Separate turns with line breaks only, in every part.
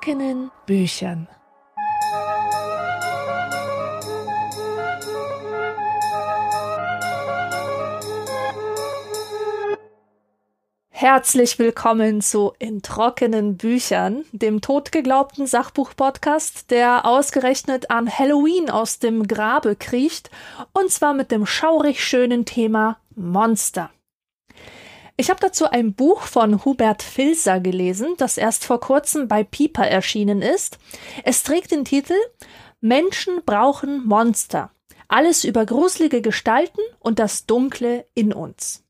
trockenen Büchern. Herzlich willkommen zu In trockenen Büchern, dem totgeglaubten Sachbuch-Podcast, der ausgerechnet an Halloween aus dem Grabe kriecht, und zwar mit dem schaurig schönen Thema Monster. Ich habe dazu ein Buch von Hubert Filser gelesen, das erst vor kurzem bei Piper erschienen ist. Es trägt den Titel Menschen brauchen Monster. Alles über gruselige Gestalten und das Dunkle in uns.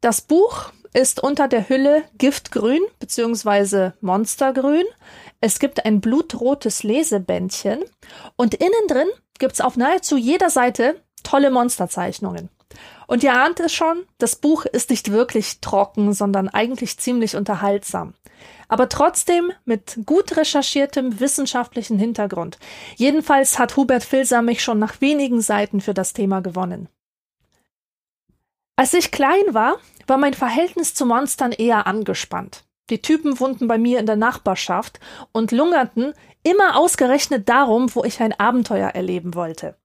Das Buch ist unter der Hülle Giftgrün bzw. Monstergrün. Es gibt ein blutrotes Lesebändchen und innen drin gibt's auf nahezu jeder Seite tolle Monsterzeichnungen. Und ihr ahnt es schon, das Buch ist nicht wirklich trocken, sondern eigentlich ziemlich unterhaltsam. Aber trotzdem mit gut recherchiertem wissenschaftlichen Hintergrund. Jedenfalls hat Hubert Filser mich schon nach wenigen Seiten für das Thema gewonnen. Als ich klein war, war mein Verhältnis zu Monstern eher angespannt. Die Typen wohnten bei mir in der Nachbarschaft und lungerten immer ausgerechnet darum, wo ich ein Abenteuer erleben wollte.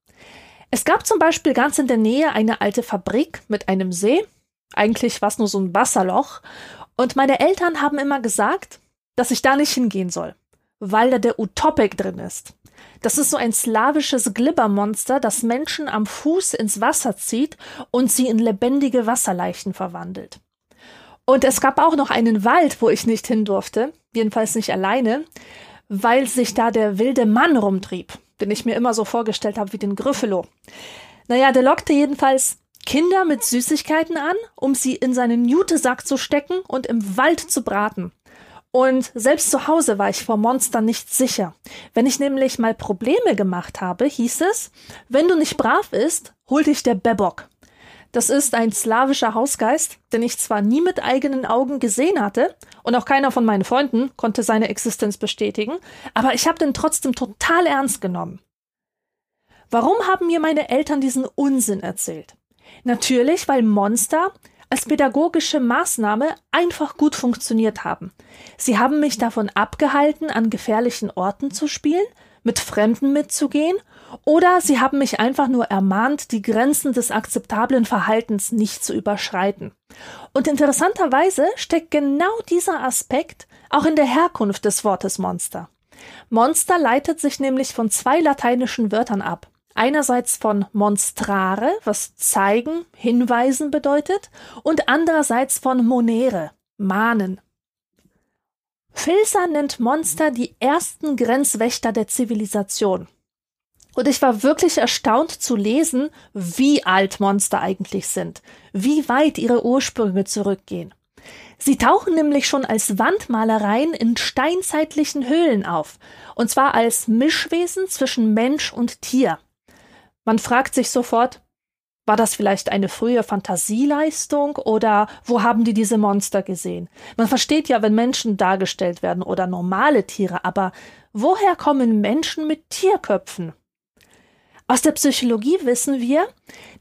Es gab zum Beispiel ganz in der Nähe eine alte Fabrik mit einem See. Eigentlich war es nur so ein Wasserloch. Und meine Eltern haben immer gesagt, dass ich da nicht hingehen soll, weil da der Utopic drin ist. Das ist so ein slawisches Glibbermonster, das Menschen am Fuß ins Wasser zieht und sie in lebendige Wasserleichen verwandelt. Und es gab auch noch einen Wald, wo ich nicht hin durfte, jedenfalls nicht alleine, weil sich da der wilde Mann rumtrieb, den ich mir immer so vorgestellt habe wie den Gryffalo. Naja, der lockte jedenfalls Kinder mit Süßigkeiten an, um sie in seinen Jutesack zu stecken und im Wald zu braten. Und selbst zu Hause war ich vor Monstern nicht sicher. Wenn ich nämlich mal Probleme gemacht habe, hieß es, wenn du nicht brav isst, hol dich der Bebok. Das ist ein slawischer Hausgeist, den ich zwar nie mit eigenen Augen gesehen hatte und auch keiner von meinen Freunden konnte seine Existenz bestätigen, aber ich habe den trotzdem total ernst genommen. Warum haben mir meine Eltern diesen Unsinn erzählt? Natürlich, weil Monster als pädagogische Maßnahme einfach gut funktioniert haben. Sie haben mich davon abgehalten, an gefährlichen Orten zu spielen, mit Fremden mitzugehen, oder sie haben mich einfach nur ermahnt, die Grenzen des akzeptablen Verhaltens nicht zu überschreiten. Und interessanterweise steckt genau dieser Aspekt auch in der Herkunft des Wortes Monster. Monster leitet sich nämlich von zwei lateinischen Wörtern ab. Einerseits von monstrare, was zeigen, hinweisen bedeutet, und andererseits von monere, mahnen. Filser nennt Monster die ersten Grenzwächter der Zivilisation. Und ich war wirklich erstaunt zu lesen, wie alt Monster eigentlich sind, wie weit ihre Ursprünge zurückgehen. Sie tauchen nämlich schon als Wandmalereien in steinzeitlichen Höhlen auf, und zwar als Mischwesen zwischen Mensch und Tier. Man fragt sich sofort, war das vielleicht eine frühe Fantasieleistung oder wo haben die diese Monster gesehen? Man versteht ja, wenn Menschen dargestellt werden oder normale Tiere, aber woher kommen Menschen mit Tierköpfen? Aus der Psychologie wissen wir,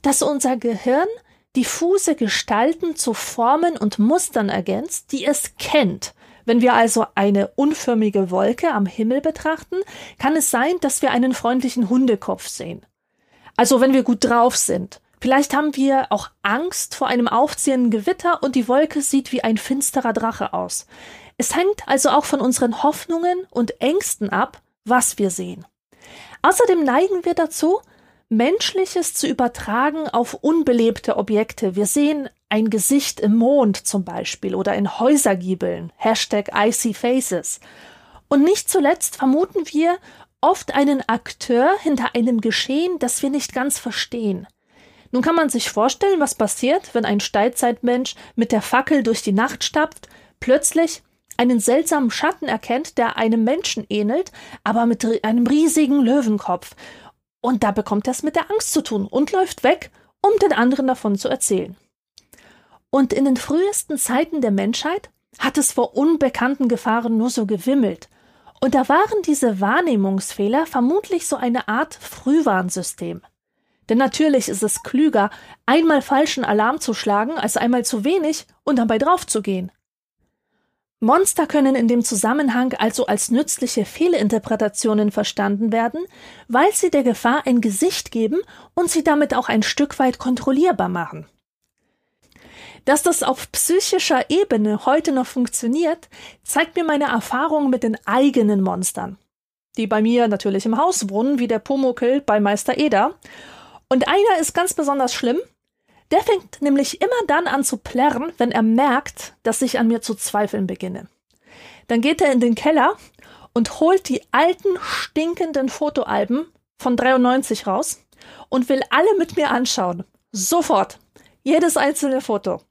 dass unser Gehirn diffuse Gestalten zu Formen und Mustern ergänzt, die es kennt. Wenn wir also eine unförmige Wolke am Himmel betrachten, kann es sein, dass wir einen freundlichen Hundekopf sehen. Also wenn wir gut drauf sind. Vielleicht haben wir auch Angst vor einem aufziehenden Gewitter und die Wolke sieht wie ein finsterer Drache aus. Es hängt also auch von unseren Hoffnungen und Ängsten ab, was wir sehen. Außerdem neigen wir dazu, Menschliches zu übertragen auf unbelebte Objekte. Wir sehen ein Gesicht im Mond zum Beispiel oder in Häusergiebeln. Hashtag Icy Faces. Und nicht zuletzt vermuten wir oft einen Akteur hinter einem Geschehen, das wir nicht ganz verstehen. Nun kann man sich vorstellen, was passiert, wenn ein Steinzeitmensch mit der Fackel durch die Nacht stapft, plötzlich einen seltsamen Schatten erkennt, der einem Menschen ähnelt, aber mit einem riesigen Löwenkopf. Und da bekommt er es mit der Angst zu tun und läuft weg, um den anderen davon zu erzählen. Und in den frühesten Zeiten der Menschheit hat es vor unbekannten Gefahren nur so gewimmelt. Und da waren diese Wahrnehmungsfehler vermutlich so eine Art Frühwarnsystem. Denn natürlich ist es klüger, einmal falschen Alarm zu schlagen, als einmal zu wenig und dabei draufzugehen. Monster können in dem Zusammenhang also als nützliche Fehlinterpretationen verstanden werden, weil sie der Gefahr ein Gesicht geben und sie damit auch ein Stück weit kontrollierbar machen. Dass das auf psychischer Ebene heute noch funktioniert, zeigt mir meine Erfahrung mit den eigenen Monstern. Die bei mir natürlich im Haus wohnen, wie der Pumuckel bei Meister Eder. Und einer ist ganz besonders schlimm. Der fängt nämlich immer dann an zu plärren, wenn er merkt, dass ich an mir zu zweifeln beginne. Dann geht er in den Keller und holt die alten, stinkenden Fotoalben von 93 raus und will alle mit mir anschauen. Sofort. Jedes einzelne Foto.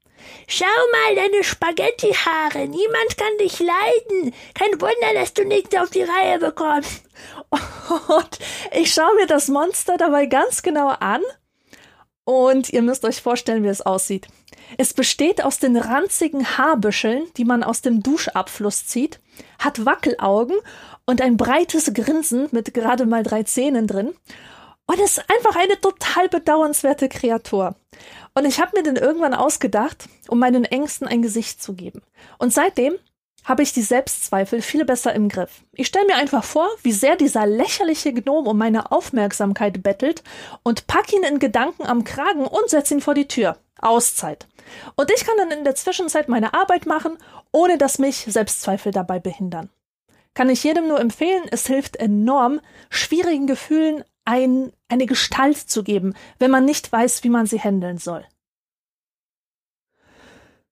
Schau mal, deine Spaghetti-Haare. Niemand kann dich leiden. Kein Wunder, dass du nichts auf die Reihe bekommst.
Und ich schaue mir das Monster dabei ganz genau an. Und ihr müsst euch vorstellen, wie es aussieht. Es besteht aus den ranzigen Haarbüscheln, die man aus dem Duschabfluss zieht, hat Wackelaugen und ein breites Grinsen mit gerade mal drei Zähnen drin. Und ist einfach eine total bedauernswerte Kreatur. Und ich habe mir den irgendwann ausgedacht, um meinen Ängsten ein Gesicht zu geben. Und seitdem habe ich die Selbstzweifel viel besser im Griff. Ich stelle mir einfach vor, wie sehr dieser lächerliche Gnom um meine Aufmerksamkeit bettelt und pack ihn in Gedanken am Kragen und setz ihn vor die Tür. Auszeit. Und ich kann dann in der Zwischenzeit meine Arbeit machen, ohne dass mich Selbstzweifel dabei behindern. Kann ich jedem nur empfehlen, es hilft enorm, schwierigen Gefühlen ein, eine Gestalt zu geben, wenn man nicht weiß, wie man sie handeln soll.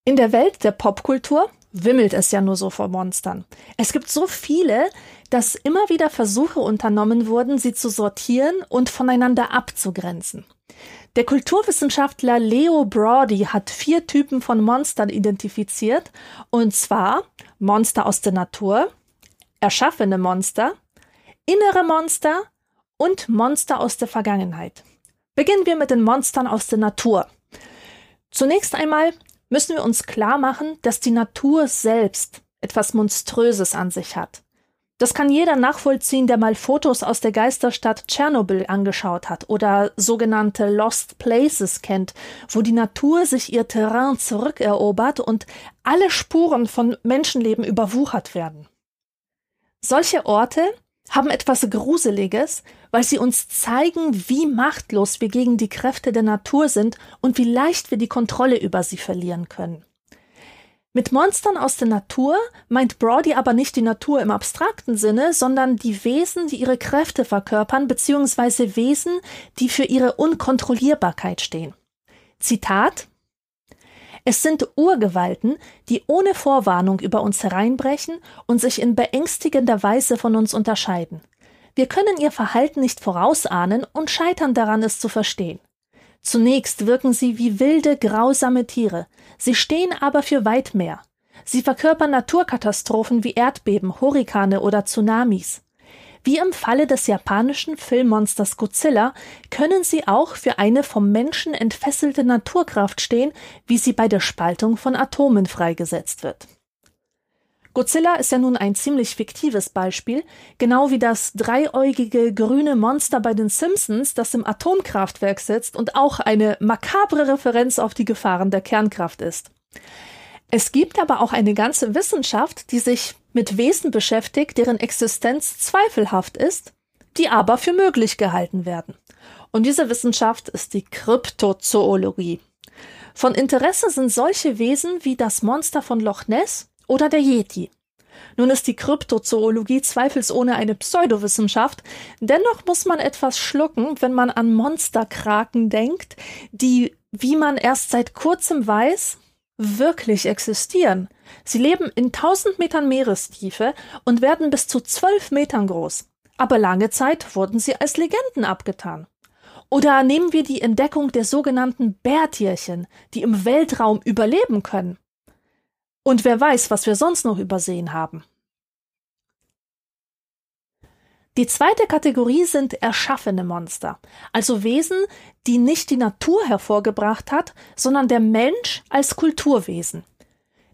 In der Welt der Popkultur wimmelt es ja nur so vor Monstern. Es gibt so viele, dass immer wieder Versuche unternommen wurden, sie zu sortieren und voneinander abzugrenzen. Der Kulturwissenschaftler Leo Brody hat vier Typen von Monstern identifiziert, und zwar Monster aus der Natur, erschaffene Monster, innere Monster und Monster aus der Vergangenheit. Beginnen wir mit den Monstern aus der Natur. Zunächst einmal müssen wir uns klar machen, dass die Natur selbst etwas Monströses an sich hat. Das kann jeder nachvollziehen, der mal Fotos aus der Geisterstadt Tschernobyl angeschaut hat oder sogenannte Lost Places kennt, wo die Natur sich ihr Terrain zurückerobert und alle Spuren von Menschenleben überwuchert werden. Solche Orte haben etwas Gruseliges, weil sie uns zeigen, wie machtlos wir gegen die Kräfte der Natur sind und wie leicht wir die Kontrolle über sie verlieren können. Mit Monstern aus der Natur meint Brody aber nicht die Natur im abstrakten Sinne, sondern die Wesen, die ihre Kräfte verkörpern, beziehungsweise Wesen, die für ihre Unkontrollierbarkeit stehen. Zitat Es sind Urgewalten, die ohne Vorwarnung über uns hereinbrechen und sich in beängstigender Weise von uns unterscheiden. Wir können ihr Verhalten nicht vorausahnen und scheitern daran, es zu verstehen. Zunächst wirken sie wie wilde, grausame Tiere, sie stehen aber für weit mehr. Sie verkörpern Naturkatastrophen wie Erdbeben, Hurrikane oder Tsunamis. Wie im Falle des japanischen Filmmonsters Godzilla können sie auch für eine vom Menschen entfesselte Naturkraft stehen, wie sie bei der Spaltung von Atomen freigesetzt wird. Godzilla ist ja nun ein ziemlich fiktives Beispiel, genau wie das dreieugige grüne Monster bei den Simpsons, das im Atomkraftwerk sitzt und auch eine makabre Referenz auf die Gefahren der Kernkraft ist. Es gibt aber auch eine ganze Wissenschaft, die sich mit Wesen beschäftigt, deren Existenz zweifelhaft ist, die aber für möglich gehalten werden. Und diese Wissenschaft ist die Kryptozoologie. Von Interesse sind solche Wesen wie das Monster von Loch Ness oder der Yeti. Nun ist die Kryptozoologie zweifelsohne eine Pseudowissenschaft, dennoch muss man etwas schlucken, wenn man an Monsterkraken denkt, die, wie man erst seit kurzem weiß, wirklich existieren. Sie leben in 1000 Metern Meerestiefe und werden bis zu 12 Metern groß. Aber lange Zeit wurden sie als Legenden abgetan. Oder nehmen wir die Entdeckung der sogenannten Bärtierchen, die im Weltraum überleben können. Und wer weiß, was wir sonst noch übersehen haben. Die zweite Kategorie sind erschaffene Monster, also Wesen, die nicht die Natur hervorgebracht hat, sondern der Mensch als Kulturwesen.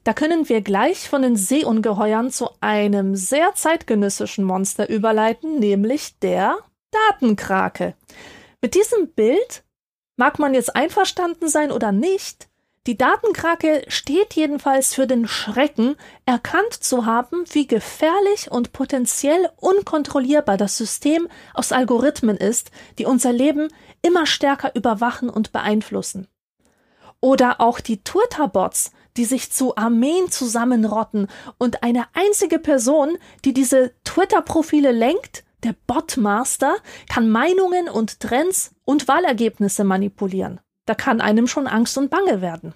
Da können wir gleich von den Seeungeheuern zu einem sehr zeitgenössischen Monster überleiten, nämlich der Datenkrake. Mit diesem Bild mag man jetzt einverstanden sein oder nicht, Die Datenkrake steht jedenfalls für den Schrecken, erkannt zu haben, wie gefährlich und potenziell unkontrollierbar das System aus Algorithmen ist, die unser Leben immer stärker überwachen und beeinflussen. Oder auch die Twitter-Bots, die sich zu Armeen zusammenrotten und eine einzige Person, die diese Twitter-Profile lenkt, der Botmaster, kann Meinungen und Trends und Wahlergebnisse manipulieren. Da kann einem schon Angst und Bange werden.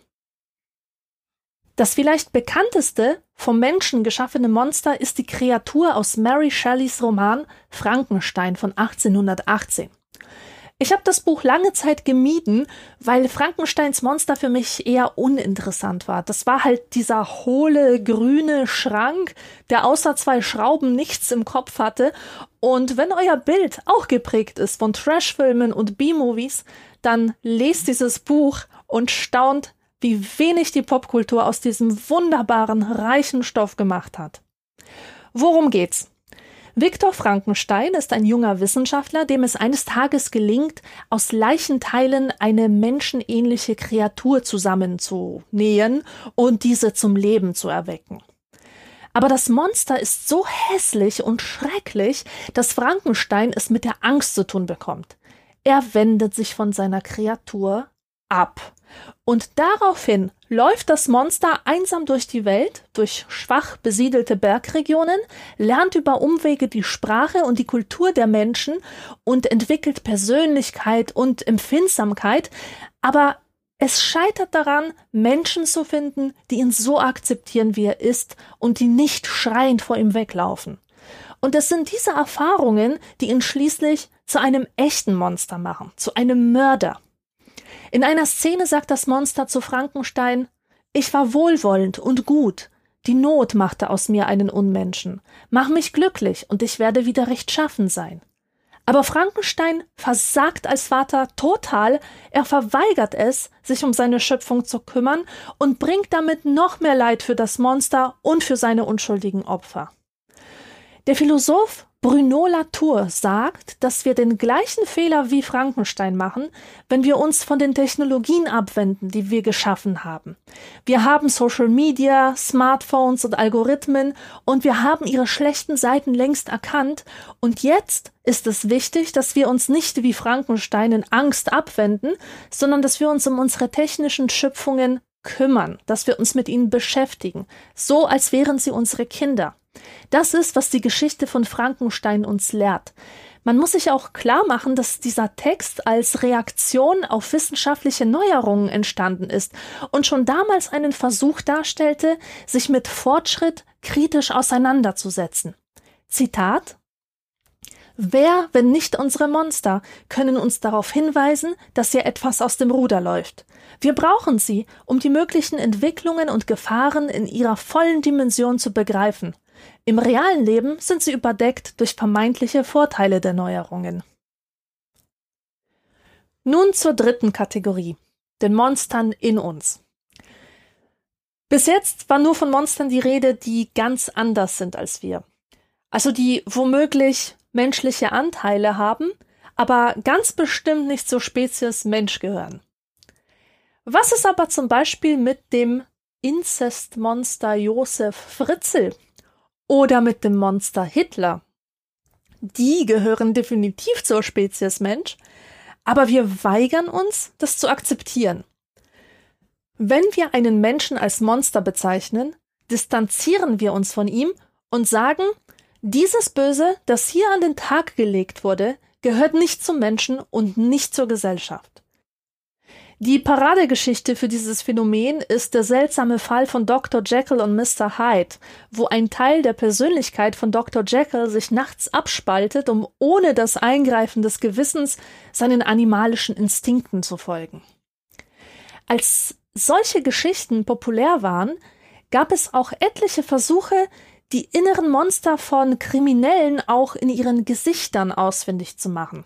Das vielleicht bekannteste vom Menschen geschaffene Monster ist die Kreatur aus Mary Shelleys Roman Frankenstein von 1818. Ich habe das Buch lange Zeit gemieden, weil Frankensteins Monster für mich eher uninteressant war. Das war halt dieser hohle, grüne Schrank, der außer zwei Schrauben nichts im Kopf hatte. Und wenn euer Bild auch geprägt ist von Trashfilmen und B-Movies, dann lest dieses Buch und staunt, wie wenig die Popkultur aus diesem wunderbaren, reichen Stoff gemacht hat. Worum geht's? Viktor Frankenstein ist ein junger Wissenschaftler, dem es eines Tages gelingt, aus Leichenteilen eine menschenähnliche Kreatur zusammenzunähen und diese zum Leben zu erwecken. Aber das Monster ist so hässlich und schrecklich, dass Frankenstein es mit der Angst zu tun bekommt. Er wendet sich von seiner Kreatur ab und daraufhin läuft das Monster einsam durch die Welt, durch schwach besiedelte Bergregionen, lernt über Umwege die Sprache und die Kultur der Menschen und entwickelt Persönlichkeit und Empfindsamkeit, aber es scheitert daran, Menschen zu finden, die ihn so akzeptieren, wie er ist und die nicht schreiend vor ihm weglaufen. Und es sind diese Erfahrungen, die ihn schließlich zu einem echten Monster machen, zu einem Mörder. In einer Szene sagt das Monster zu Frankenstein Ich war wohlwollend und gut. Die Not machte aus mir einen Unmenschen. Mach mich glücklich, und ich werde wieder rechtschaffen sein. Aber Frankenstein versagt als Vater total, er verweigert es, sich um seine Schöpfung zu kümmern und bringt damit noch mehr Leid für das Monster und für seine unschuldigen Opfer. Der Philosoph Bruno Latour sagt, dass wir den gleichen Fehler wie Frankenstein machen, wenn wir uns von den Technologien abwenden, die wir geschaffen haben. Wir haben Social Media, Smartphones und Algorithmen und wir haben ihre schlechten Seiten längst erkannt und jetzt ist es wichtig, dass wir uns nicht wie Frankenstein in Angst abwenden, sondern dass wir uns um unsere technischen Schöpfungen kümmern, dass wir uns mit ihnen beschäftigen, so als wären sie unsere Kinder. Das ist, was die Geschichte von Frankenstein uns lehrt. Man muss sich auch klar machen, dass dieser Text als Reaktion auf wissenschaftliche Neuerungen entstanden ist und schon damals einen Versuch darstellte, sich mit Fortschritt kritisch auseinanderzusetzen. Zitat Wer, wenn nicht unsere Monster, können uns darauf hinweisen, dass hier etwas aus dem Ruder läuft. Wir brauchen sie, um die möglichen Entwicklungen und Gefahren in ihrer vollen Dimension zu begreifen. Im realen Leben sind sie überdeckt durch vermeintliche Vorteile der Neuerungen. Nun zur dritten Kategorie, den Monstern in uns. Bis jetzt war nur von Monstern die Rede, die ganz anders sind als wir. Also die womöglich menschliche Anteile haben, aber ganz bestimmt nicht zur Spezies Mensch gehören. Was ist aber zum Beispiel mit dem Inzestmonster Josef Fritzl oder mit dem Monster Hitler? Die gehören definitiv zur Spezies Mensch, aber wir weigern uns, das zu akzeptieren. Wenn wir einen Menschen als Monster bezeichnen, distanzieren wir uns von ihm und sagen, dieses Böse, das hier an den Tag gelegt wurde, gehört nicht zum Menschen und nicht zur Gesellschaft. Die Paradegeschichte für dieses Phänomen ist der seltsame Fall von Dr. Jekyll und Mr. Hyde, wo ein Teil der Persönlichkeit von Dr. Jekyll sich nachts abspaltet, um ohne das Eingreifen des Gewissens seinen animalischen Instinkten zu folgen. Als solche Geschichten populär waren, gab es auch etliche Versuche, die inneren Monster von Kriminellen auch in ihren Gesichtern ausfindig zu machen.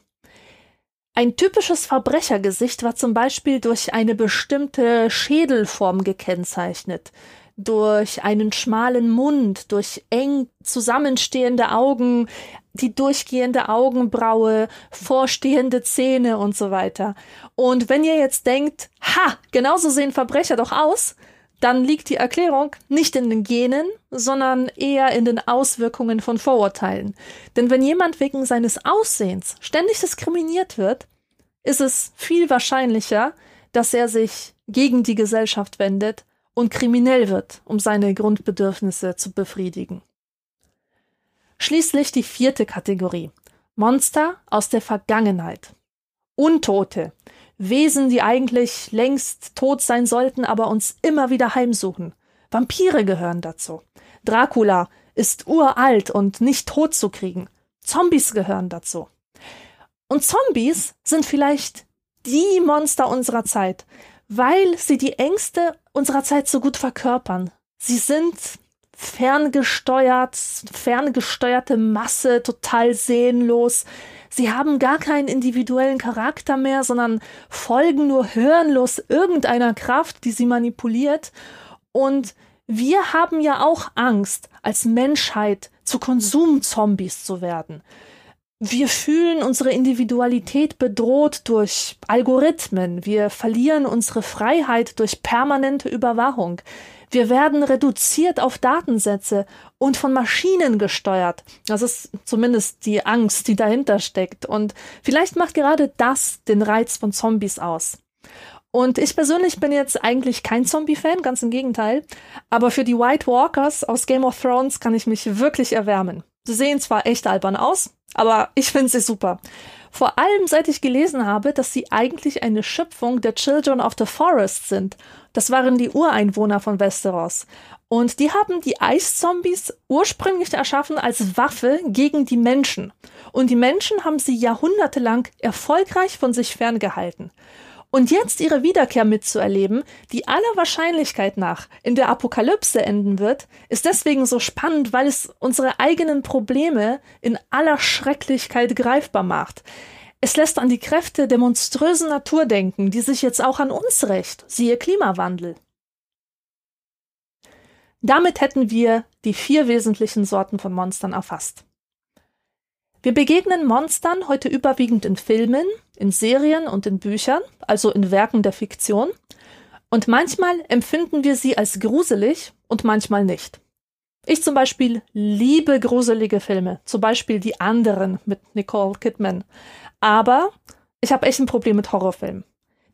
Ein typisches Verbrechergesicht war zum Beispiel durch eine bestimmte Schädelform gekennzeichnet, durch einen schmalen Mund, durch eng zusammenstehende Augen, die durchgehende Augenbraue, vorstehende Zähne und so weiter. Und wenn ihr jetzt denkt, ha, genauso sehen Verbrecher doch aus, dann liegt die Erklärung nicht in den Genen, sondern eher in den Auswirkungen von Vorurteilen. Denn wenn jemand wegen seines Aussehens ständig diskriminiert wird, ist es viel wahrscheinlicher, dass er sich gegen die Gesellschaft wendet und kriminell wird, um seine Grundbedürfnisse zu befriedigen. Schließlich die vierte Kategorie. Monster aus der Vergangenheit. Untote, Wesen, die eigentlich längst tot sein sollten, aber uns immer wieder heimsuchen. Vampire gehören dazu. Dracula ist uralt und nicht tot zu kriegen. Zombies gehören dazu. Und Zombies sind vielleicht die Monster unserer Zeit, weil sie die Ängste unserer Zeit so gut verkörpern. Sie sind ferngesteuert, ferngesteuerte Masse, total sehnlos, Sie haben gar keinen individuellen Charakter mehr, sondern folgen nur hörenlos irgendeiner Kraft, die sie manipuliert. Und wir haben ja auch Angst, als Menschheit zu Konsumzombies zu werden. Wir fühlen unsere Individualität bedroht durch Algorithmen. Wir verlieren unsere Freiheit durch permanente Überwachung. Wir werden reduziert auf Datensätze und von Maschinen gesteuert. Das ist zumindest die Angst, die dahinter steckt. Und vielleicht macht gerade das den Reiz von Zombies aus. Und ich persönlich bin jetzt eigentlich kein Zombie-Fan, ganz im Gegenteil. Aber für die White Walkers aus Game of Thrones kann ich mich wirklich erwärmen. Sie sehen zwar echt albern aus, aber ich finde sie super. Vor allem seit ich gelesen habe, dass sie eigentlich eine Schöpfung der Children of the Forest sind. Das waren die Ureinwohner von Westeros. Und die haben die Eiszombies ursprünglich erschaffen als Waffe gegen die Menschen. Und die Menschen haben sie jahrhundertelang erfolgreich von sich ferngehalten. Und jetzt ihre Wiederkehr mitzuerleben, die aller Wahrscheinlichkeit nach in der Apokalypse enden wird, ist deswegen so spannend, weil es unsere eigenen Probleme in aller Schrecklichkeit greifbar macht. Es lässt an die Kräfte der monströsen Natur denken, die sich jetzt auch an uns rächt, siehe Klimawandel. Damit hätten wir die vier wesentlichen Sorten von Monstern erfasst. Wir begegnen Monstern heute überwiegend in Filmen, in Serien und in Büchern, also in Werken der Fiktion, und manchmal empfinden wir sie als gruselig und manchmal nicht. Ich zum Beispiel liebe gruselige Filme, zum Beispiel die anderen mit Nicole Kidman. Aber ich habe echt ein Problem mit Horrorfilmen,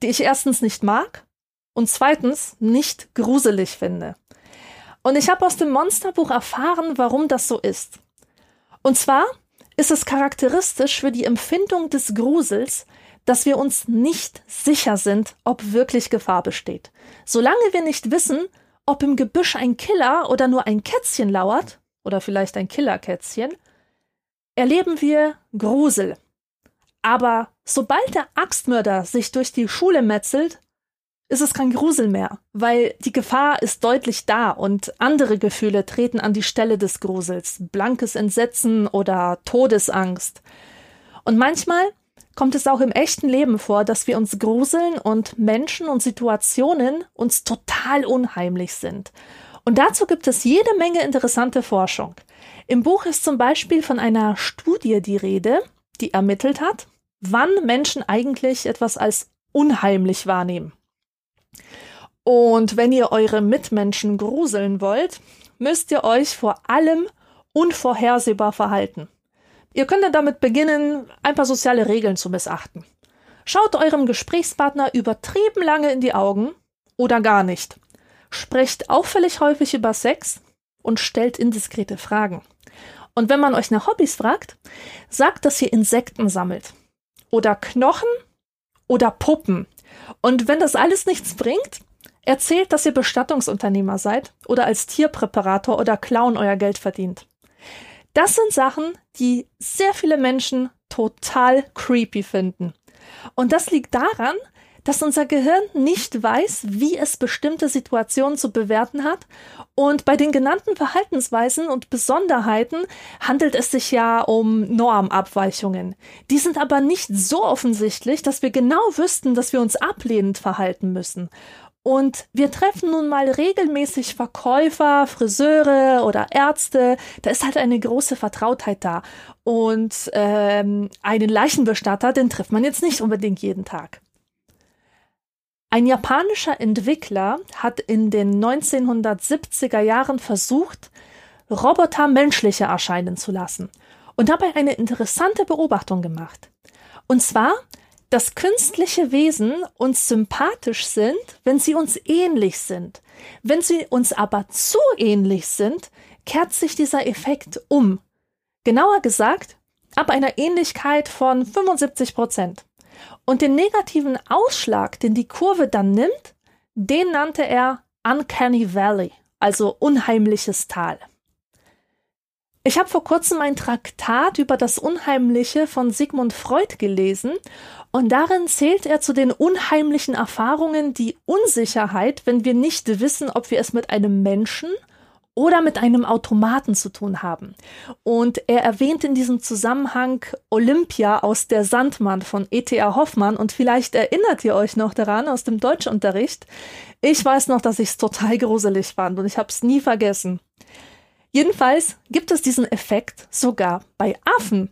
die ich erstens nicht mag und zweitens nicht gruselig finde. Und ich habe aus dem Monsterbuch erfahren, warum das so ist. Und zwar ist es charakteristisch für die Empfindung des Grusels, dass wir uns nicht sicher sind, ob wirklich Gefahr besteht. Solange wir nicht wissen, ob im Gebüsch ein Killer oder nur ein Kätzchen lauert, oder vielleicht ein Killerkätzchen, erleben wir Grusel. Aber sobald der Axtmörder sich durch die Schule metzelt, ist es kein Grusel mehr, weil die Gefahr ist deutlich da und andere Gefühle treten an die Stelle des Grusels, blankes Entsetzen oder Todesangst. Und manchmal kommt es auch im echten Leben vor, dass wir uns gruseln und Menschen und Situationen uns total unheimlich sind. Und dazu gibt es jede Menge interessante Forschung. Im Buch ist zum Beispiel von einer Studie die Rede, die ermittelt hat, wann Menschen eigentlich etwas als unheimlich wahrnehmen. Und wenn ihr eure Mitmenschen gruseln wollt, müsst ihr euch vor allem unvorhersehbar verhalten. Ihr könnt damit beginnen, ein paar soziale Regeln zu missachten. Schaut eurem Gesprächspartner übertrieben lange in die Augen oder gar nicht. Sprecht auffällig häufig über Sex und stellt indiskrete Fragen. Und wenn man euch nach Hobbys fragt, sagt, dass ihr Insekten sammelt. Oder Knochen oder Puppen. Und wenn das alles nichts bringt, erzählt, dass ihr Bestattungsunternehmer seid oder als Tierpräparator oder Clown euer Geld verdient. Das sind Sachen, die sehr viele Menschen total creepy finden. Und das liegt daran, dass unser Gehirn nicht weiß, wie es bestimmte Situationen zu bewerten hat. Und bei den genannten Verhaltensweisen und Besonderheiten handelt es sich ja um Normabweichungen. Die sind aber nicht so offensichtlich, dass wir genau wüssten, dass wir uns ablehnend verhalten müssen. Und wir treffen nun mal regelmäßig Verkäufer, Friseure oder Ärzte. Da ist halt eine große Vertrautheit da. Und ähm, einen Leichenbestatter, den trifft man jetzt nicht unbedingt jeden Tag. Ein japanischer Entwickler hat in den 1970er Jahren versucht, Roboter menschlicher erscheinen zu lassen und dabei eine interessante Beobachtung gemacht. Und zwar, dass künstliche Wesen uns sympathisch sind, wenn sie uns ähnlich sind. Wenn sie uns aber zu ähnlich sind, kehrt sich dieser Effekt um. Genauer gesagt, ab einer Ähnlichkeit von 75 Prozent. Und den negativen Ausschlag, den die Kurve dann nimmt, den nannte er Uncanny Valley, also unheimliches Tal. Ich habe vor kurzem ein Traktat über das Unheimliche von Sigmund Freud gelesen und darin zählt er zu den unheimlichen Erfahrungen die Unsicherheit, wenn wir nicht wissen, ob wir es mit einem Menschen oder mit einem Automaten zu tun haben. Und er erwähnt in diesem Zusammenhang Olympia aus der Sandmann von E.T.A. Hoffmann und vielleicht erinnert ihr euch noch daran aus dem Deutschunterricht. Ich weiß noch, dass ich es total gruselig fand und ich habe es nie vergessen. Jedenfalls gibt es diesen Effekt sogar bei Affen.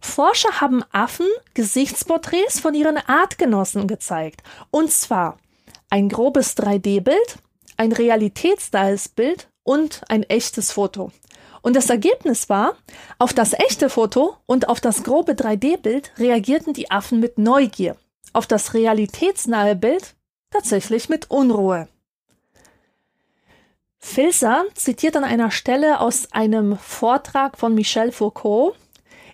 Forscher haben Affen Gesichtsporträts von ihren Artgenossen gezeigt. Und zwar ein grobes 3D-Bild, ein realitätsnahes Bild und ein echtes Foto. Und das Ergebnis war, auf das echte Foto und auf das grobe 3D-Bild reagierten die Affen mit Neugier, auf das realitätsnahe Bild tatsächlich mit Unruhe. Filzer zitiert an einer Stelle aus einem Vortrag von Michel Foucault,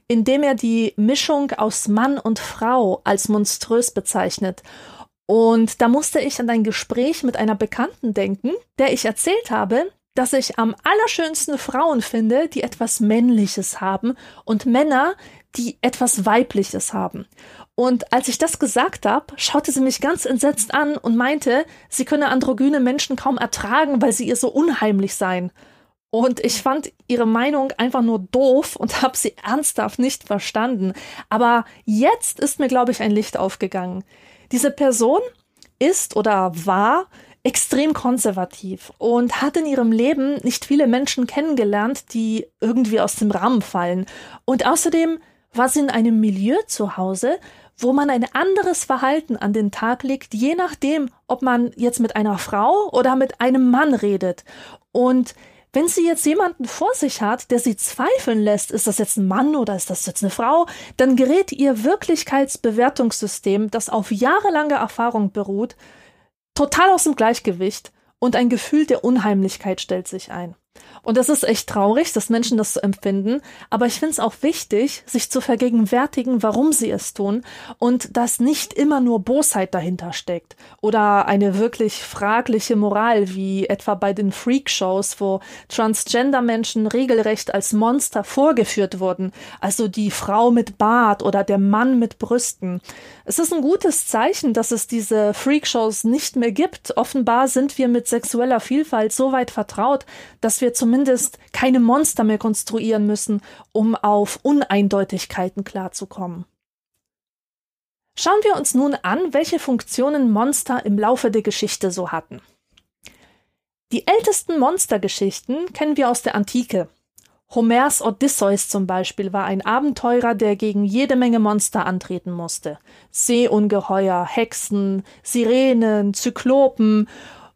in dem er die Mischung aus Mann und Frau als monströs bezeichnet. Und da musste ich an ein Gespräch mit einer Bekannten denken, der ich erzählt habe, dass ich am allerschönsten Frauen finde, die etwas Männliches haben und Männer, die etwas Weibliches haben. Und als ich das gesagt habe, schaute sie mich ganz entsetzt an und meinte, sie könne androgyne Menschen kaum ertragen, weil sie ihr so unheimlich seien. Und ich fand ihre Meinung einfach nur doof und habe sie ernsthaft nicht verstanden. Aber jetzt ist mir, glaube ich, ein Licht aufgegangen. Diese Person ist oder war extrem konservativ und hat in ihrem Leben nicht viele Menschen kennengelernt, die irgendwie aus dem Rahmen fallen. Und außerdem war sie in einem Milieu zu Hause, wo man ein anderes Verhalten an den Tag legt, je nachdem, ob man jetzt mit einer Frau oder mit einem Mann redet. Und wenn sie jetzt jemanden vor sich hat, der sie zweifeln lässt, ist das jetzt ein Mann oder ist das jetzt eine Frau, dann gerät ihr Wirklichkeitsbewertungssystem, das auf jahrelange Erfahrung beruht, total aus dem Gleichgewicht und ein Gefühl der Unheimlichkeit stellt sich ein. Und das ist echt traurig, dass Menschen das so empfinden. Aber ich finde es auch wichtig, sich zu vergegenwärtigen, warum sie es tun und dass nicht immer nur Bosheit dahinter steckt oder eine wirklich fragliche Moral, wie etwa bei den Freak-Shows, wo Transgender-Menschen regelrecht als Monster vorgeführt wurden. Also die Frau mit Bart oder der Mann mit Brüsten. Es ist ein gutes Zeichen, dass es diese Freak-Shows nicht mehr gibt. Offenbar sind wir mit sexueller Vielfalt so weit vertraut, dass wir zumindest keine Monster mehr konstruieren müssen, um auf Uneindeutigkeiten klarzukommen. Schauen wir uns nun an, welche Funktionen Monster im Laufe der Geschichte so hatten. Die ältesten Monstergeschichten kennen wir aus der Antike. Homers Odysseus zum Beispiel war ein Abenteurer, der gegen jede Menge Monster antreten musste. Seeungeheuer, Hexen, Sirenen, Zyklopen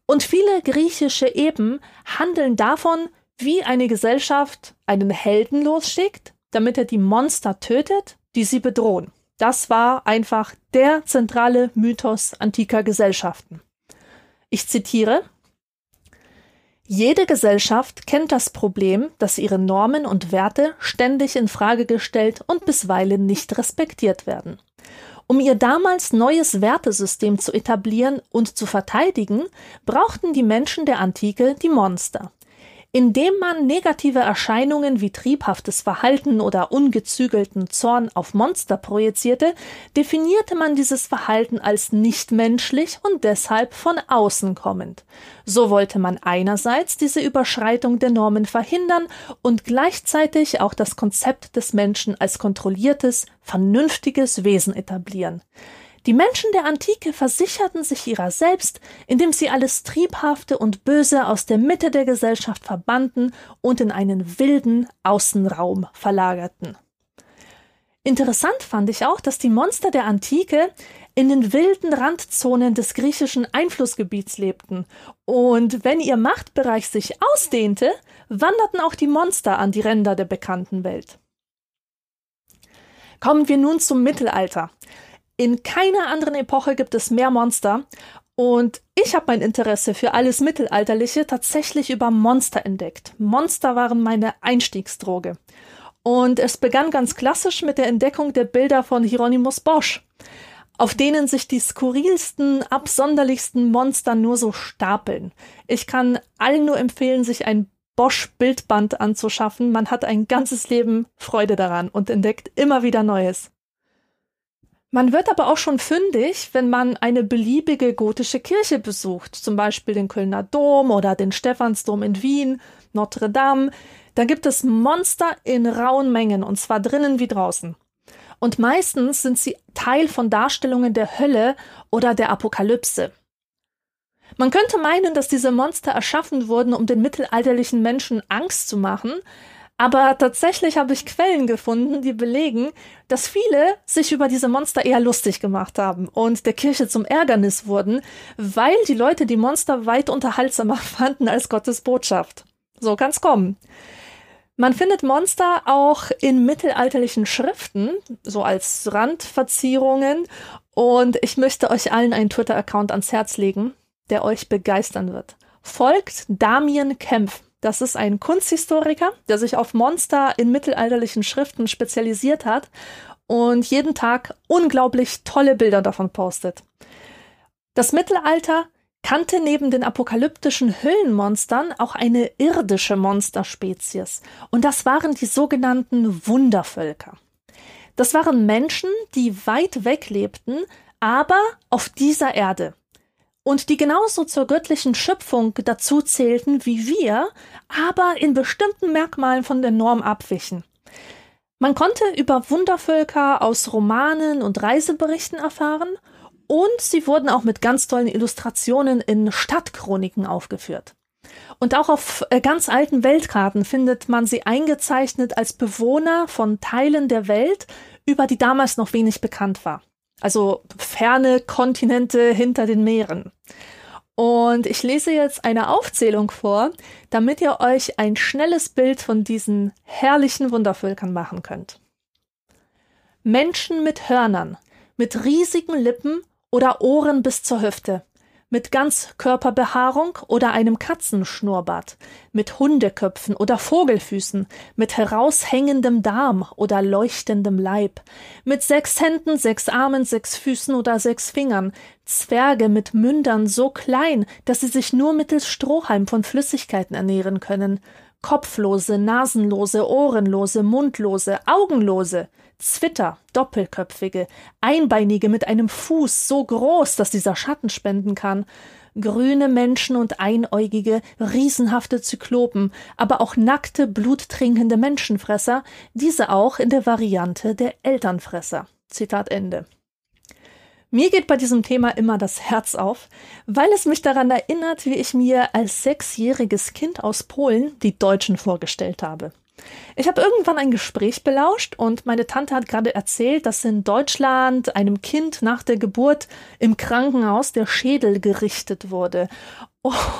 und viele griechische Eben handeln davon, wie eine Gesellschaft einen Helden losschickt, damit er die Monster tötet, die sie bedrohen. Das war einfach der zentrale Mythos antiker Gesellschaften. Ich zitiere Jede Gesellschaft kennt das Problem, dass ihre Normen und Werte ständig in Frage gestellt und bisweilen nicht respektiert werden. Um ihr damals neues Wertesystem zu etablieren und zu verteidigen, brauchten die Menschen der Antike die Monster. Indem man negative Erscheinungen wie triebhaftes Verhalten oder ungezügelten Zorn auf Monster projizierte, definierte man dieses Verhalten als nichtmenschlich und deshalb von außen kommend. So wollte man einerseits diese Überschreitung der Normen verhindern und gleichzeitig auch das Konzept des Menschen als kontrolliertes, vernünftiges Wesen etablieren. Die Menschen der Antike versicherten sich ihrer selbst, indem sie alles Triebhafte und Böse aus der Mitte der Gesellschaft verbannten und in einen wilden Außenraum verlagerten. Interessant fand ich auch, dass die Monster der Antike in den wilden Randzonen des griechischen Einflussgebiets lebten. Und wenn ihr Machtbereich sich ausdehnte, wanderten auch die Monster an die Ränder der bekannten Welt. Kommen wir nun zum Mittelalter. In keiner anderen Epoche gibt es mehr Monster und ich habe mein Interesse für alles Mittelalterliche tatsächlich über Monster entdeckt. Monster waren meine Einstiegsdroge. Und es begann ganz klassisch mit der Entdeckung der Bilder von Hieronymus Bosch, auf denen sich die skurrilsten, absonderlichsten Monster nur so stapeln. Ich kann allen nur empfehlen, sich ein Bosch-Bildband anzuschaffen. Man hat ein ganzes Leben Freude daran und entdeckt immer wieder Neues. Man wird aber auch schon fündig, wenn man eine beliebige gotische Kirche besucht, zum Beispiel den Kölner Dom oder den Stephansdom in Wien, Notre Dame. Da gibt es Monster in rauen Mengen, und zwar drinnen wie draußen. Und meistens sind sie Teil von Darstellungen der Hölle oder der Apokalypse. Man könnte meinen, dass diese Monster erschaffen wurden, um den mittelalterlichen Menschen Angst zu machen, aber tatsächlich habe ich Quellen gefunden, die belegen, dass viele sich über diese Monster eher lustig gemacht haben und der Kirche zum Ärgernis wurden, weil die Leute die Monster weit unterhaltsamer fanden als Gottes Botschaft. So kann's kommen. Man findet Monster auch in mittelalterlichen Schriften, so als Randverzierungen. Und ich möchte euch allen einen Twitter-Account ans Herz legen, der euch begeistern wird. Folgt Damien Kempf. Das ist ein Kunsthistoriker, der sich auf Monster in mittelalterlichen Schriften spezialisiert hat und jeden Tag unglaublich tolle Bilder davon postet. Das Mittelalter kannte neben den apokalyptischen Hüllenmonstern auch eine irdische Monsterspezies, und das waren die sogenannten Wundervölker. Das waren Menschen, die weit weg lebten, aber auf dieser Erde und die genauso zur göttlichen Schöpfung dazu zählten wie wir, aber in bestimmten Merkmalen von der Norm abwichen. Man konnte über Wundervölker aus Romanen und Reiseberichten erfahren und sie wurden auch mit ganz tollen Illustrationen in Stadtchroniken aufgeführt. Und auch auf äh, ganz alten Weltkarten findet man sie eingezeichnet als Bewohner von Teilen der Welt, über die damals noch wenig bekannt war. Also ferne Kontinente hinter den Meeren. Und ich lese jetzt eine Aufzählung vor, damit ihr euch ein schnelles Bild von diesen herrlichen Wundervölkern machen könnt. Menschen mit Hörnern, mit riesigen Lippen oder Ohren bis zur Hüfte, mit Ganzkörperbehaarung oder einem Katzenschnurrbart, mit Hundeköpfen oder Vogelfüßen, mit heraushängendem Darm oder leuchtendem Leib, mit sechs Händen, sechs Armen, sechs Füßen oder sechs Fingern, Zwerge mit Mündern so klein, dass sie sich nur mittels Strohhalm von Flüssigkeiten ernähren können, Kopflose, Nasenlose, Ohrenlose, Mundlose, Augenlose, Zwitter, Doppelköpfige, Einbeinige mit einem Fuß so groß, dass dieser Schatten spenden kann, grüne Menschen und einäugige, riesenhafte Zyklopen, aber auch nackte, bluttrinkende Menschenfresser, diese auch in der Variante der Elternfresser. Zitat Ende. Mir geht bei diesem Thema immer das Herz auf, weil es mich daran erinnert, wie ich mir als sechsjähriges Kind aus Polen die Deutschen vorgestellt habe. Ich habe irgendwann ein Gespräch belauscht und meine Tante hat gerade erzählt, dass in Deutschland einem Kind nach der Geburt im Krankenhaus der Schädel gerichtet wurde.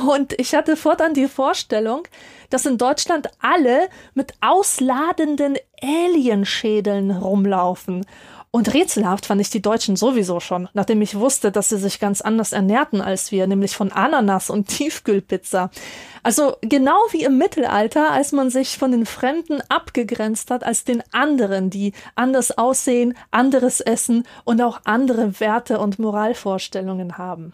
Und ich hatte fortan die Vorstellung, dass in Deutschland alle mit ausladenden Alienschädeln rumlaufen. Und rätselhaft fand ich die Deutschen sowieso schon, nachdem ich wusste, dass sie sich ganz anders ernährten als wir, nämlich von Ananas und Tiefkühlpizza. Also genau wie im Mittelalter, als man sich von den Fremden abgegrenzt hat als den anderen, die anders aussehen, anderes essen und auch andere Werte und Moralvorstellungen haben.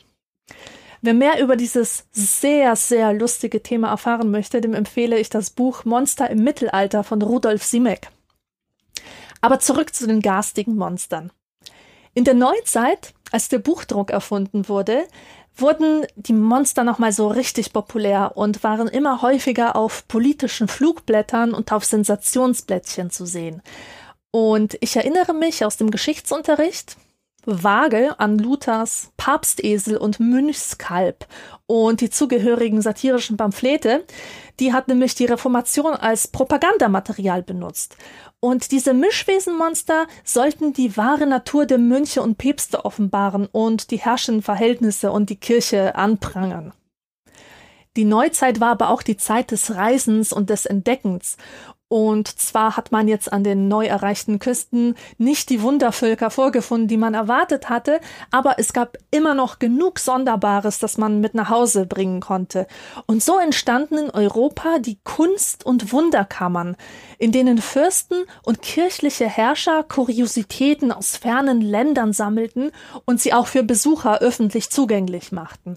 Wer mehr über dieses sehr, sehr lustige Thema erfahren möchte, dem empfehle ich das Buch Monster im Mittelalter von Rudolf Simek. Aber zurück zu den garstigen Monstern. In der Neuzeit, als der Buchdruck erfunden wurde, wurden die Monster nochmal so richtig populär und waren immer häufiger auf politischen Flugblättern und auf Sensationsblättchen zu sehen. Und ich erinnere mich aus dem Geschichtsunterricht vage an Luthers Papstesel und Mönchskalb und die zugehörigen satirischen Pamphlete. Die hat nämlich die Reformation als Propagandamaterial benutzt. Und diese Mischwesenmonster sollten die wahre Natur der Mönche und Päpste offenbaren und die herrschenden Verhältnisse und die Kirche anprangern. Die Neuzeit war aber auch die Zeit des Reisens und des Entdeckens. Und zwar hat man jetzt an den neu erreichten Küsten nicht die Wundervölker vorgefunden, die man erwartet hatte, aber es gab immer noch genug Sonderbares, das man mit nach Hause bringen konnte. Und so entstanden in Europa die Kunst- und Wunderkammern, in denen Fürsten und kirchliche Herrscher Kuriositäten aus fernen Ländern sammelten und sie auch für Besucher öffentlich zugänglich machten.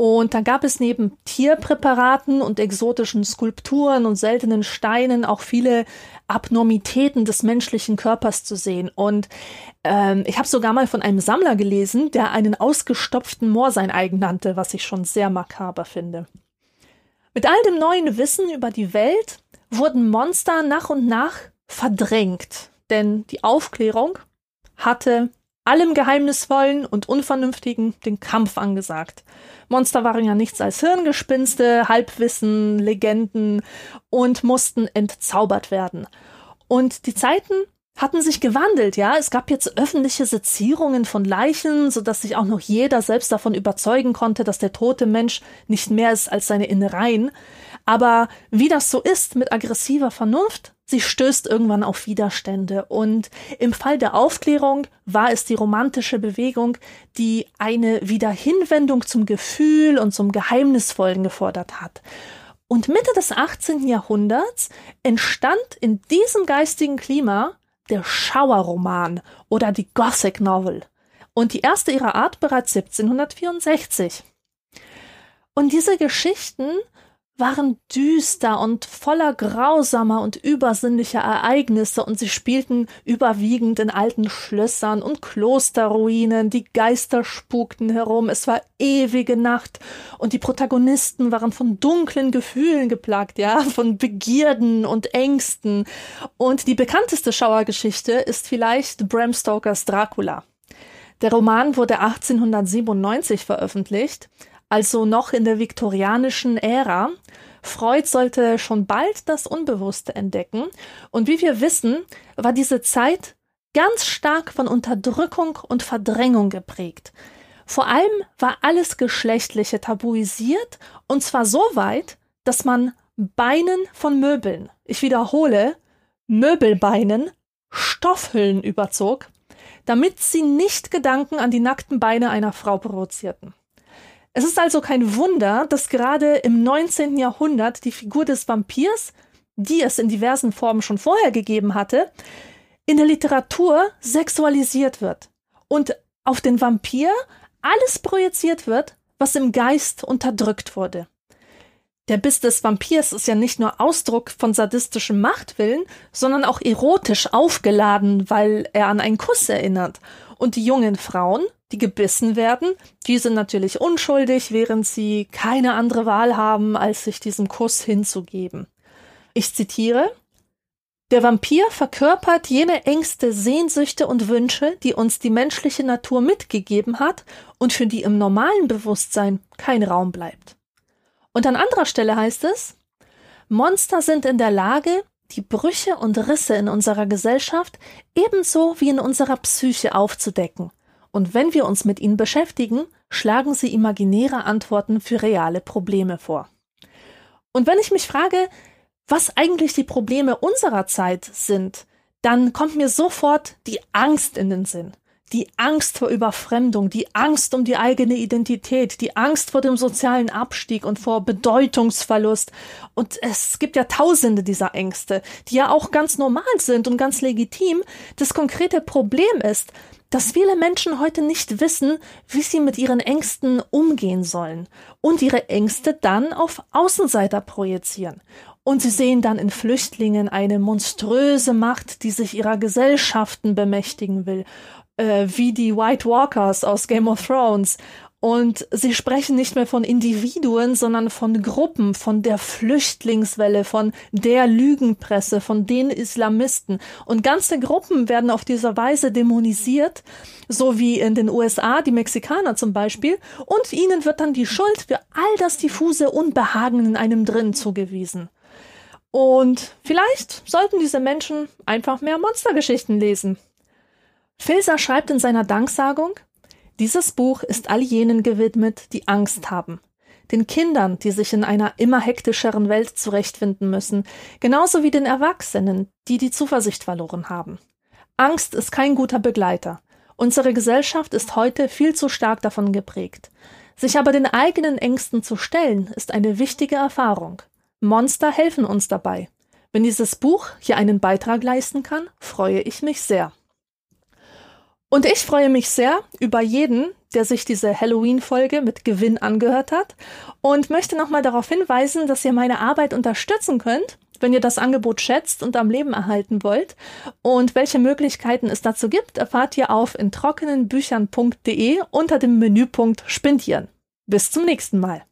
Und dann gab es neben Tierpräparaten und exotischen Skulpturen und seltenen Steinen auch viele Abnormitäten des menschlichen Körpers zu sehen. Und ähm, ich habe sogar mal von einem Sammler gelesen, der einen ausgestopften Moor sein eigen nannte, was ich schon sehr makaber finde. Mit all dem neuen Wissen über die Welt wurden Monster nach und nach verdrängt, denn die Aufklärung hatte allem Geheimnisvollen und Unvernünftigen den Kampf angesagt. Monster waren ja nichts als Hirngespinste, Halbwissen, Legenden und mussten entzaubert werden. Und die Zeiten hatten sich gewandelt, ja. Es gab jetzt öffentliche Sezierungen von Leichen, so dass sich auch noch jeder selbst davon überzeugen konnte, dass der tote Mensch nicht mehr ist als seine Innereien. Aber wie das so ist mit aggressiver Vernunft, sie stößt irgendwann auf Widerstände. Und im Fall der Aufklärung war es die romantische Bewegung, die eine Wiederhinwendung zum Gefühl und zum Geheimnisvollen gefordert hat. Und Mitte des 18. Jahrhunderts entstand in diesem geistigen Klima der Schauerroman oder die Gothic Novel. Und die erste ihrer Art bereits 1764. Und diese Geschichten waren düster und voller grausamer und übersinnlicher Ereignisse und sie spielten überwiegend in alten Schlössern und Klosterruinen, die Geister spukten herum, es war ewige Nacht und die Protagonisten waren von dunklen Gefühlen geplagt, ja, von Begierden und Ängsten. Und die bekannteste Schauergeschichte ist vielleicht Bram Stokers Dracula. Der Roman wurde 1897 veröffentlicht also noch in der viktorianischen Ära. Freud sollte schon bald das Unbewusste entdecken. Und wie wir wissen, war diese Zeit ganz stark von Unterdrückung und Verdrängung geprägt. Vor allem war alles Geschlechtliche tabuisiert, und zwar so weit, dass man Beinen von Möbeln, ich wiederhole, Möbelbeinen, Stoffhüllen überzog, damit sie nicht Gedanken an die nackten Beine einer Frau provozierten. Es ist also kein Wunder, dass gerade im 19. Jahrhundert die Figur des Vampirs, die es in diversen Formen schon vorher gegeben hatte, in der Literatur sexualisiert wird und auf den Vampir alles projiziert wird, was im Geist unterdrückt wurde. Der Biss des Vampirs ist ja nicht nur Ausdruck von sadistischem Machtwillen, sondern auch erotisch aufgeladen, weil er an einen Kuss erinnert. Und die jungen Frauen die gebissen werden. Die sind natürlich unschuldig, während sie keine andere Wahl haben, als sich diesem Kuss hinzugeben. Ich zitiere Der Vampir verkörpert jene Ängste, Sehnsüchte und Wünsche, die uns die menschliche Natur mitgegeben hat und für die im normalen Bewusstsein kein Raum bleibt. Und an anderer Stelle heißt es Monster sind in der Lage, die Brüche und Risse in unserer Gesellschaft ebenso wie in unserer Psyche aufzudecken und wenn wir uns mit ihnen beschäftigen, schlagen sie imaginäre Antworten für reale Probleme vor. Und wenn ich mich frage, was eigentlich die Probleme unserer Zeit sind, dann kommt mir sofort die Angst in den Sinn. Die Angst vor Überfremdung, die Angst um die eigene Identität, die Angst vor dem sozialen Abstieg und vor Bedeutungsverlust. Und es gibt ja tausende dieser Ängste, die ja auch ganz normal sind und ganz legitim. Das konkrete Problem ist, dass viele Menschen heute nicht wissen, wie sie mit ihren Ängsten umgehen sollen und ihre Ängste dann auf Außenseiter projizieren. Und sie sehen dann in Flüchtlingen eine monströse Macht, die sich ihrer Gesellschaften bemächtigen will äh, wie die White Walkers aus Game of Thrones. Und sie sprechen nicht mehr von Individuen, sondern von Gruppen, von der Flüchtlingswelle, von der Lügenpresse, von den Islamisten. Und ganze Gruppen werden auf diese Weise dämonisiert, so wie in den USA die Mexikaner zum Beispiel. Und ihnen wird dann die Schuld für all das diffuse Unbehagen in einem drin zugewiesen. Und vielleicht sollten diese Menschen einfach mehr Monstergeschichten lesen. Filser schreibt in seiner Danksagung, dieses Buch ist all jenen gewidmet, die Angst haben. Den Kindern, die sich in einer immer hektischeren Welt zurechtfinden müssen, genauso wie den Erwachsenen, die die Zuversicht verloren haben. Angst ist kein guter Begleiter. Unsere Gesellschaft ist heute viel zu stark davon geprägt. Sich aber den eigenen Ängsten zu stellen, ist eine wichtige Erfahrung. Monster helfen uns dabei. Wenn dieses Buch hier einen Beitrag leisten kann, freue ich mich sehr. Und ich freue mich sehr über jeden, der sich diese Halloween-Folge mit Gewinn angehört hat und möchte nochmal darauf hinweisen, dass ihr meine Arbeit unterstützen könnt, wenn ihr das Angebot schätzt und am Leben erhalten wollt. Und welche Möglichkeiten es dazu gibt, erfahrt ihr auf introckenenbüchern.de unter dem Menüpunkt Spendieren. Bis zum nächsten Mal.